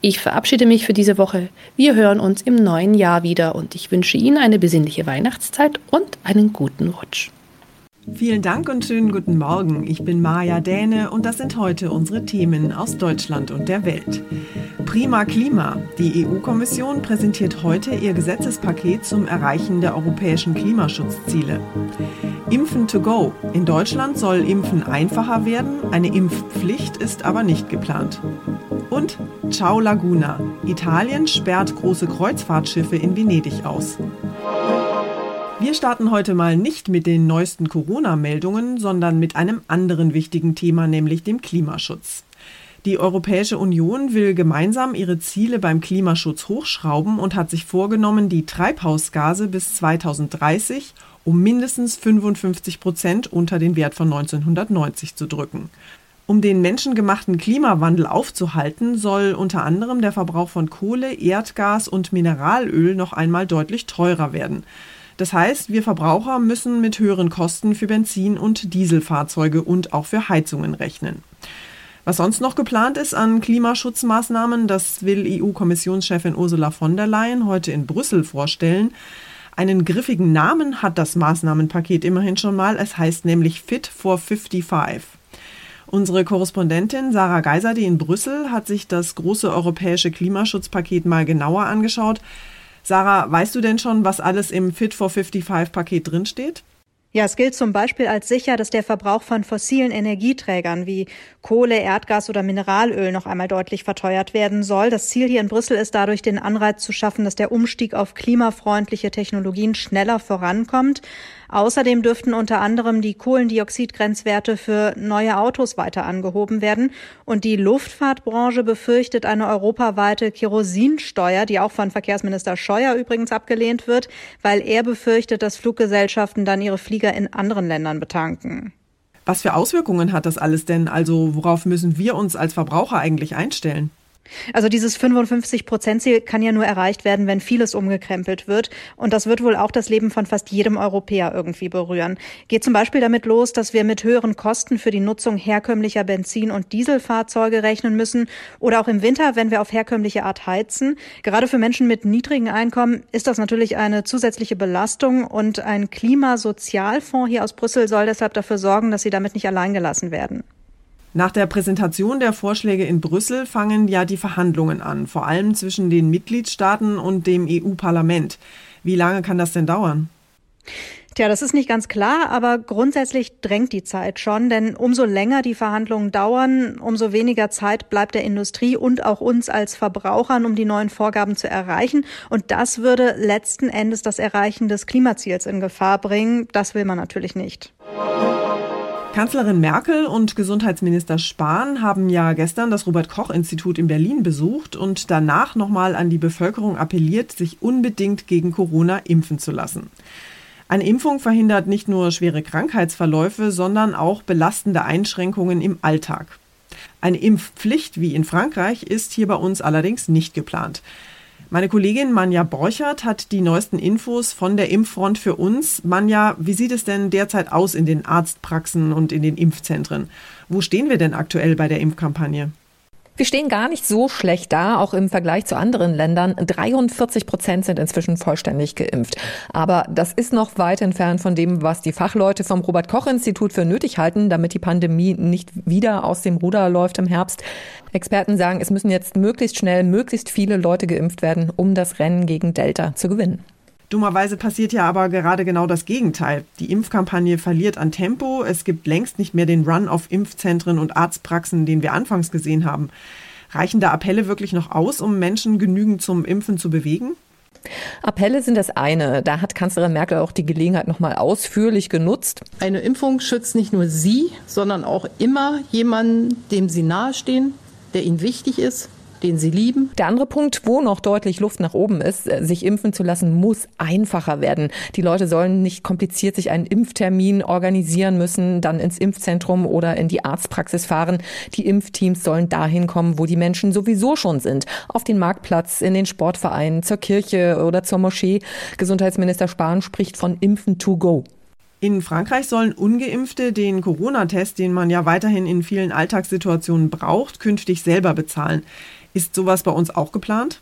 Ich verabschiede mich für diese Woche. Wir hören uns im neuen Jahr wieder und ich wünsche Ihnen eine besinnliche Weihnachtszeit und einen guten Rutsch. Vielen Dank und schönen guten Morgen. Ich bin Maja Däne und das sind heute unsere Themen aus Deutschland und der Welt. Prima Klima. Die EU-Kommission präsentiert heute ihr Gesetzespaket zum Erreichen der europäischen Klimaschutzziele. Impfen to go. In Deutschland soll Impfen einfacher werden, eine Impfpflicht ist aber nicht geplant. Und Ciao Laguna. Italien sperrt große Kreuzfahrtschiffe in Venedig aus. Wir starten heute mal nicht mit den neuesten Corona-Meldungen, sondern mit einem anderen wichtigen Thema, nämlich dem Klimaschutz. Die Europäische Union will gemeinsam ihre Ziele beim Klimaschutz hochschrauben und hat sich vorgenommen, die Treibhausgase bis 2030 um mindestens 55 Prozent unter den Wert von 1990 zu drücken. Um den menschengemachten Klimawandel aufzuhalten, soll unter anderem der Verbrauch von Kohle, Erdgas und Mineralöl noch einmal deutlich teurer werden. Das heißt, wir Verbraucher müssen mit höheren Kosten für Benzin- und Dieselfahrzeuge und auch für Heizungen rechnen. Was sonst noch geplant ist an Klimaschutzmaßnahmen, das will EU-Kommissionschefin Ursula von der Leyen heute in Brüssel vorstellen. Einen griffigen Namen hat das Maßnahmenpaket immerhin schon mal. Es heißt nämlich Fit for 55. Unsere Korrespondentin Sarah Geiser, die in Brüssel, hat sich das große europäische Klimaschutzpaket mal genauer angeschaut. Sarah, weißt du denn schon, was alles im Fit for 55 Paket drinsteht? Ja, es gilt zum Beispiel als sicher, dass der Verbrauch von fossilen Energieträgern wie Kohle, Erdgas oder Mineralöl noch einmal deutlich verteuert werden soll. Das Ziel hier in Brüssel ist dadurch, den Anreiz zu schaffen, dass der Umstieg auf klimafreundliche Technologien schneller vorankommt. Außerdem dürften unter anderem die Kohlendioxidgrenzwerte für neue Autos weiter angehoben werden. Und die Luftfahrtbranche befürchtet eine europaweite Kerosinsteuer, die auch von Verkehrsminister Scheuer übrigens abgelehnt wird, weil er befürchtet, dass Fluggesellschaften dann ihre Flieger in anderen Ländern betanken. Was für Auswirkungen hat das alles denn? Also worauf müssen wir uns als Verbraucher eigentlich einstellen? Also dieses 55-Prozent-Ziel kann ja nur erreicht werden, wenn vieles umgekrempelt wird. Und das wird wohl auch das Leben von fast jedem Europäer irgendwie berühren. Geht zum Beispiel damit los, dass wir mit höheren Kosten für die Nutzung herkömmlicher Benzin- und Dieselfahrzeuge rechnen müssen. Oder auch im Winter, wenn wir auf herkömmliche Art heizen. Gerade für Menschen mit niedrigen Einkommen ist das natürlich eine zusätzliche Belastung. Und ein Klimasozialfonds hier aus Brüssel soll deshalb dafür sorgen, dass sie damit nicht alleingelassen werden. Nach der Präsentation der Vorschläge in Brüssel fangen ja die Verhandlungen an, vor allem zwischen den Mitgliedstaaten und dem EU-Parlament. Wie lange kann das denn dauern? Tja, das ist nicht ganz klar, aber grundsätzlich drängt die Zeit schon, denn umso länger die Verhandlungen dauern, umso weniger Zeit bleibt der Industrie und auch uns als Verbrauchern, um die neuen Vorgaben zu erreichen. Und das würde letzten Endes das Erreichen des Klimaziels in Gefahr bringen. Das will man natürlich nicht. Kanzlerin Merkel und Gesundheitsminister Spahn haben ja gestern das Robert Koch Institut in Berlin besucht und danach nochmal an die Bevölkerung appelliert, sich unbedingt gegen Corona impfen zu lassen. Eine Impfung verhindert nicht nur schwere Krankheitsverläufe, sondern auch belastende Einschränkungen im Alltag. Eine Impfpflicht wie in Frankreich ist hier bei uns allerdings nicht geplant. Meine Kollegin Manja Borchert hat die neuesten Infos von der Impffront für uns. Manja, wie sieht es denn derzeit aus in den Arztpraxen und in den Impfzentren? Wo stehen wir denn aktuell bei der Impfkampagne? Wir stehen gar nicht so schlecht da, auch im Vergleich zu anderen Ländern. 43 Prozent sind inzwischen vollständig geimpft. Aber das ist noch weit entfernt von dem, was die Fachleute vom Robert Koch Institut für nötig halten, damit die Pandemie nicht wieder aus dem Ruder läuft im Herbst. Experten sagen, es müssen jetzt möglichst schnell möglichst viele Leute geimpft werden, um das Rennen gegen Delta zu gewinnen. Dummerweise passiert ja aber gerade genau das Gegenteil. Die Impfkampagne verliert an Tempo. Es gibt längst nicht mehr den Run auf Impfzentren und Arztpraxen, den wir anfangs gesehen haben. Reichen da Appelle wirklich noch aus, um Menschen genügend zum Impfen zu bewegen? Appelle sind das eine. Da hat Kanzlerin Merkel auch die Gelegenheit nochmal ausführlich genutzt. Eine Impfung schützt nicht nur Sie, sondern auch immer jemanden, dem Sie nahestehen, der Ihnen wichtig ist, den sie lieben. Der andere Punkt, wo noch deutlich Luft nach oben ist, äh, sich impfen zu lassen, muss einfacher werden. Die Leute sollen nicht kompliziert sich einen Impftermin organisieren müssen, dann ins Impfzentrum oder in die Arztpraxis fahren. Die Impfteams sollen dahin kommen, wo die Menschen sowieso schon sind. Auf den Marktplatz, in den Sportverein, zur Kirche oder zur Moschee. Gesundheitsminister Spahn spricht von Impfen to go. In Frankreich sollen ungeimpfte den Corona-Test, den man ja weiterhin in vielen Alltagssituationen braucht, künftig selber bezahlen. Ist sowas bei uns auch geplant?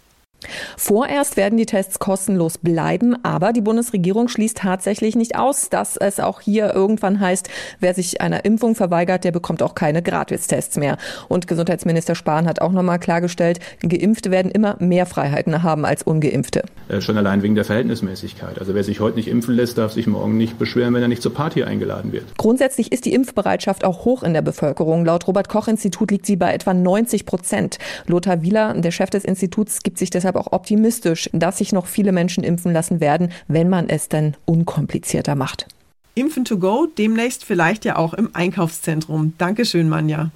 Vorerst werden die Tests kostenlos bleiben, aber die Bundesregierung schließt tatsächlich nicht aus, dass es auch hier irgendwann heißt, wer sich einer Impfung verweigert, der bekommt auch keine Gratistests mehr. Und Gesundheitsminister Spahn hat auch nochmal klargestellt, Geimpfte werden immer mehr Freiheiten haben als Ungeimpfte. Äh, schon allein wegen der Verhältnismäßigkeit. Also wer sich heute nicht impfen lässt, darf sich morgen nicht beschweren, wenn er nicht zur Party eingeladen wird. Grundsätzlich ist die Impfbereitschaft auch hoch in der Bevölkerung. Laut Robert Koch Institut liegt sie bei etwa 90 Prozent. Lothar Wieler, der Chef des Instituts, gibt sich deshalb deshalb auch optimistisch, dass sich noch viele Menschen impfen lassen werden, wenn man es dann unkomplizierter macht. Impfen to go, demnächst vielleicht ja auch im Einkaufszentrum. Dankeschön, Manja.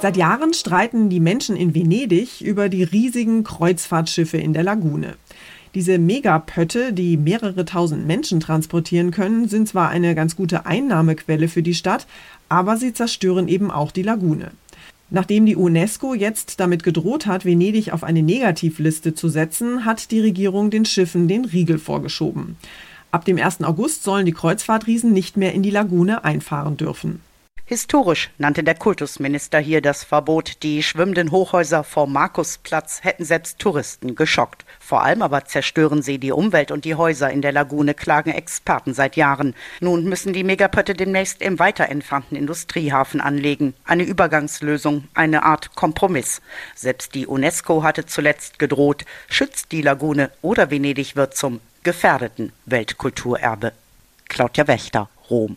Seit Jahren streiten die Menschen in Venedig über die riesigen Kreuzfahrtschiffe in der Lagune. Diese Megapötte, die mehrere tausend Menschen transportieren können, sind zwar eine ganz gute Einnahmequelle für die Stadt, aber sie zerstören eben auch die Lagune. Nachdem die UNESCO jetzt damit gedroht hat, Venedig auf eine Negativliste zu setzen, hat die Regierung den Schiffen den Riegel vorgeschoben. Ab dem 1. August sollen die Kreuzfahrtriesen nicht mehr in die Lagune einfahren dürfen. Historisch nannte der Kultusminister hier das Verbot. Die schwimmenden Hochhäuser vom Markusplatz hätten selbst Touristen geschockt. Vor allem aber zerstören sie die Umwelt und die Häuser in der Lagune, klagen Experten seit Jahren. Nun müssen die Megapötte demnächst im weiter entfernten Industriehafen anlegen. Eine Übergangslösung, eine Art Kompromiss. Selbst die UNESCO hatte zuletzt gedroht, schützt die Lagune oder Venedig wird zum gefährdeten Weltkulturerbe. Claudia Wächter, Rom.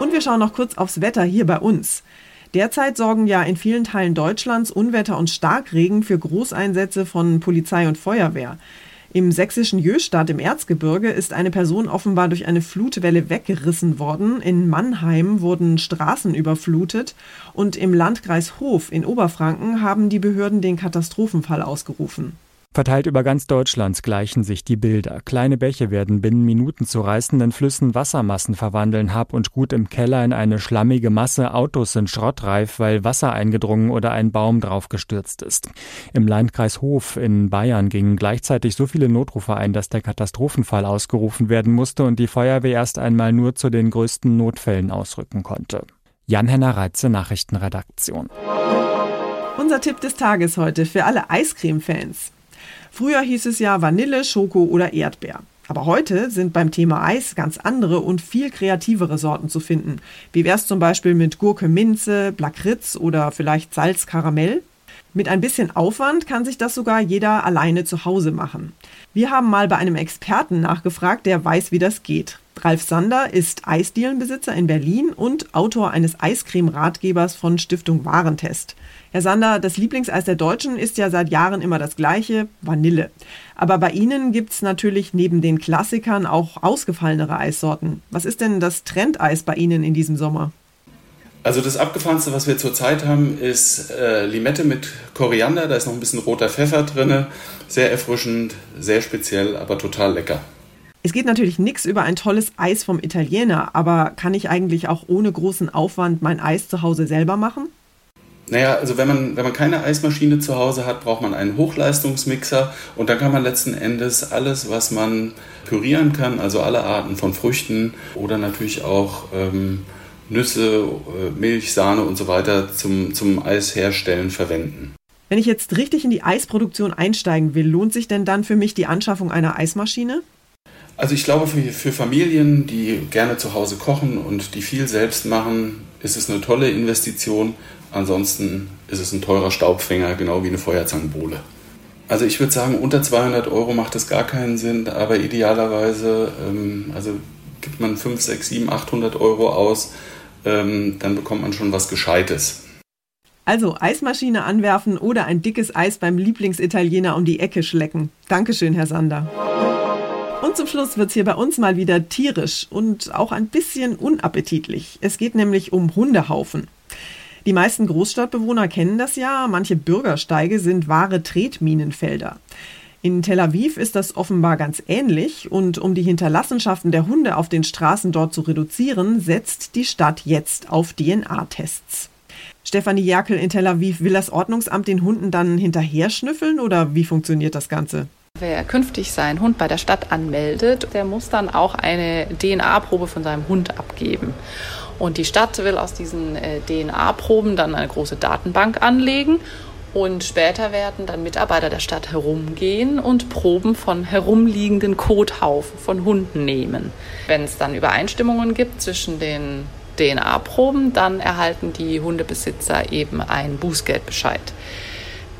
Und wir schauen noch kurz aufs Wetter hier bei uns. Derzeit sorgen ja in vielen Teilen Deutschlands Unwetter und Starkregen für Großeinsätze von Polizei und Feuerwehr. Im sächsischen Jöstadt im Erzgebirge ist eine Person offenbar durch eine Flutwelle weggerissen worden. In Mannheim wurden Straßen überflutet und im Landkreis Hof in Oberfranken haben die Behörden den Katastrophenfall ausgerufen. Verteilt über ganz Deutschland gleichen sich die Bilder. Kleine Bäche werden binnen Minuten zu reißenden Flüssen Wassermassen verwandeln, Hab und Gut im Keller in eine schlammige Masse, Autos sind schrottreif, weil Wasser eingedrungen oder ein Baum draufgestürzt ist. Im Landkreis Hof in Bayern gingen gleichzeitig so viele Notrufe ein, dass der Katastrophenfall ausgerufen werden musste und die Feuerwehr erst einmal nur zu den größten Notfällen ausrücken konnte. Jan-Henner Reitze, Nachrichtenredaktion. Unser Tipp des Tages heute für alle Eiscreme-Fans. Früher hieß es ja Vanille, Schoko oder Erdbeer. Aber heute sind beim Thema Eis ganz andere und viel kreativere Sorten zu finden. Wie wär's zum Beispiel mit Gurke Minze, Blackritz oder vielleicht Salz Karamell? Mit ein bisschen Aufwand kann sich das sogar jeder alleine zu Hause machen. Wir haben mal bei einem Experten nachgefragt, der weiß, wie das geht. Ralf Sander ist Eisdielenbesitzer in Berlin und Autor eines Eiscreme-Ratgebers von Stiftung Warentest. Herr Sander, das Lieblingseis der Deutschen ist ja seit Jahren immer das gleiche, Vanille. Aber bei Ihnen gibt es natürlich neben den Klassikern auch ausgefallenere Eissorten. Was ist denn das Trendeis bei Ihnen in diesem Sommer? Also das abgefahrenste, was wir zurzeit haben, ist äh, Limette mit Koriander. Da ist noch ein bisschen roter Pfeffer drin. Sehr erfrischend, sehr speziell, aber total lecker. Es geht natürlich nichts über ein tolles Eis vom Italiener, aber kann ich eigentlich auch ohne großen Aufwand mein Eis zu Hause selber machen? Naja, also wenn man, wenn man keine Eismaschine zu Hause hat, braucht man einen Hochleistungsmixer und dann kann man letzten Endes alles, was man pürieren kann, also alle Arten von Früchten oder natürlich auch ähm, Nüsse, äh, Milch, Sahne und so weiter zum, zum Eis herstellen verwenden. Wenn ich jetzt richtig in die Eisproduktion einsteigen will, lohnt sich denn dann für mich die Anschaffung einer Eismaschine? Also ich glaube, für, für Familien, die gerne zu Hause kochen und die viel selbst machen, ist es eine tolle Investition. Ansonsten ist es ein teurer Staubfänger, genau wie eine Feuerzangenbowle. Also ich würde sagen, unter 200 Euro macht es gar keinen Sinn, aber idealerweise, ähm, also gibt man 5, 6, 7, 800 Euro aus, ähm, dann bekommt man schon was Gescheites. Also Eismaschine anwerfen oder ein dickes Eis beim Lieblingsitaliener um die Ecke schlecken. Dankeschön, Herr Sander. Und zum Schluss wird es hier bei uns mal wieder tierisch und auch ein bisschen unappetitlich. Es geht nämlich um Hundehaufen. Die meisten Großstadtbewohner kennen das ja, manche Bürgersteige sind wahre Tretminenfelder. In Tel Aviv ist das offenbar ganz ähnlich und um die Hinterlassenschaften der Hunde auf den Straßen dort zu reduzieren, setzt die Stadt jetzt auf DNA-Tests. Stefanie Jerkel in Tel Aviv, will das Ordnungsamt den Hunden dann hinterher schnüffeln oder wie funktioniert das Ganze? Wer künftig seinen Hund bei der Stadt anmeldet, der muss dann auch eine DNA-Probe von seinem Hund abgeben. Und die Stadt will aus diesen äh, DNA-Proben dann eine große Datenbank anlegen. Und später werden dann Mitarbeiter der Stadt herumgehen und Proben von herumliegenden Kothaufen von Hunden nehmen. Wenn es dann Übereinstimmungen gibt zwischen den DNA-Proben, dann erhalten die Hundebesitzer eben einen Bußgeldbescheid.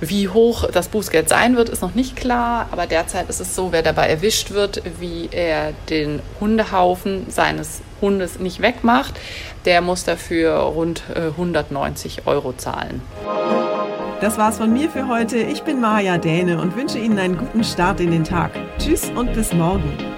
Wie hoch das Bußgeld sein wird, ist noch nicht klar, aber derzeit ist es so, wer dabei erwischt wird, wie er den Hundehaufen seines Hundes nicht wegmacht, der muss dafür rund 190 äh, Euro zahlen. Das war's von mir für heute. Ich bin Maja Däne und wünsche Ihnen einen guten Start in den Tag. Tschüss und bis morgen.